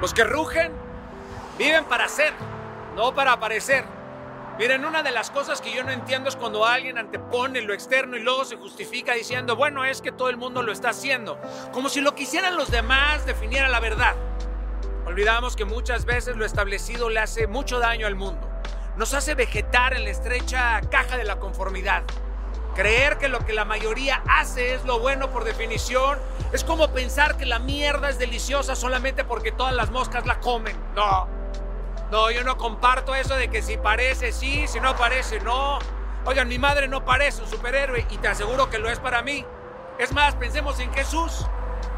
Los que rugen viven para ser, no para aparecer. Miren, una de las cosas que yo no entiendo es cuando alguien antepone lo externo y luego se justifica diciendo, bueno, es que todo el mundo lo está haciendo, como si lo que hicieran los demás definiera la verdad. Olvidamos que muchas veces lo establecido le hace mucho daño al mundo. Nos hace vegetar en la estrecha caja de la conformidad. Creer que lo que la mayoría hace es lo bueno por definición es como pensar que la mierda es deliciosa solamente porque todas las moscas la comen. No. No, yo no comparto eso de que si parece sí, si no parece no. Oigan, mi madre no parece un superhéroe y te aseguro que lo es para mí. Es más, pensemos en Jesús.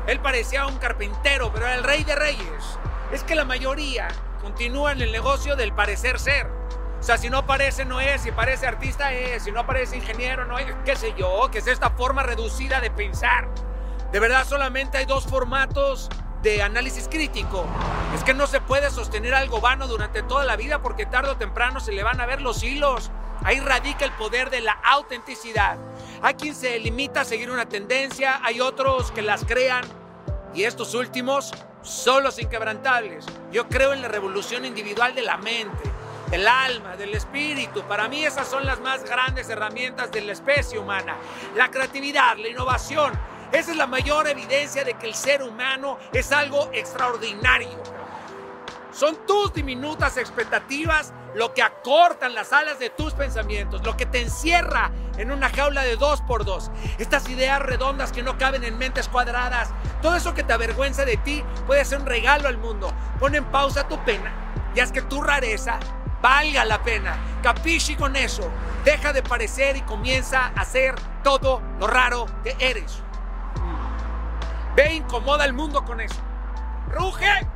Él parecía un carpintero, pero era el rey de reyes. Es que la mayoría continúa en el negocio del parecer ser. O sea, si no parece, no es. Si parece artista, es. Si no parece ingeniero, no es. ¿Qué sé yo? Que es esta forma reducida de pensar. De verdad, solamente hay dos formatos de análisis crítico. Es que no se puede sostener algo vano durante toda la vida porque tarde o temprano se le van a ver los hilos. Ahí radica el poder de la autenticidad. Hay quien se limita a seguir una tendencia, hay otros que las crean y estos últimos son los inquebrantables. Yo creo en la revolución individual de la mente del alma, del espíritu. Para mí esas son las más grandes herramientas de la especie humana. La creatividad, la innovación. Esa es la mayor evidencia de que el ser humano es algo extraordinario. Son tus diminutas expectativas lo que acortan las alas de tus pensamientos, lo que te encierra en una jaula de dos por dos. Estas ideas redondas que no caben en mentes cuadradas, todo eso que te avergüenza de ti puede ser un regalo al mundo. Pon en pausa tu pena y haz que tu rareza valga la pena. Capisci con eso. Deja de parecer y comienza a ser todo lo raro que eres. Ve, incomoda al mundo con eso. ¡Ruge!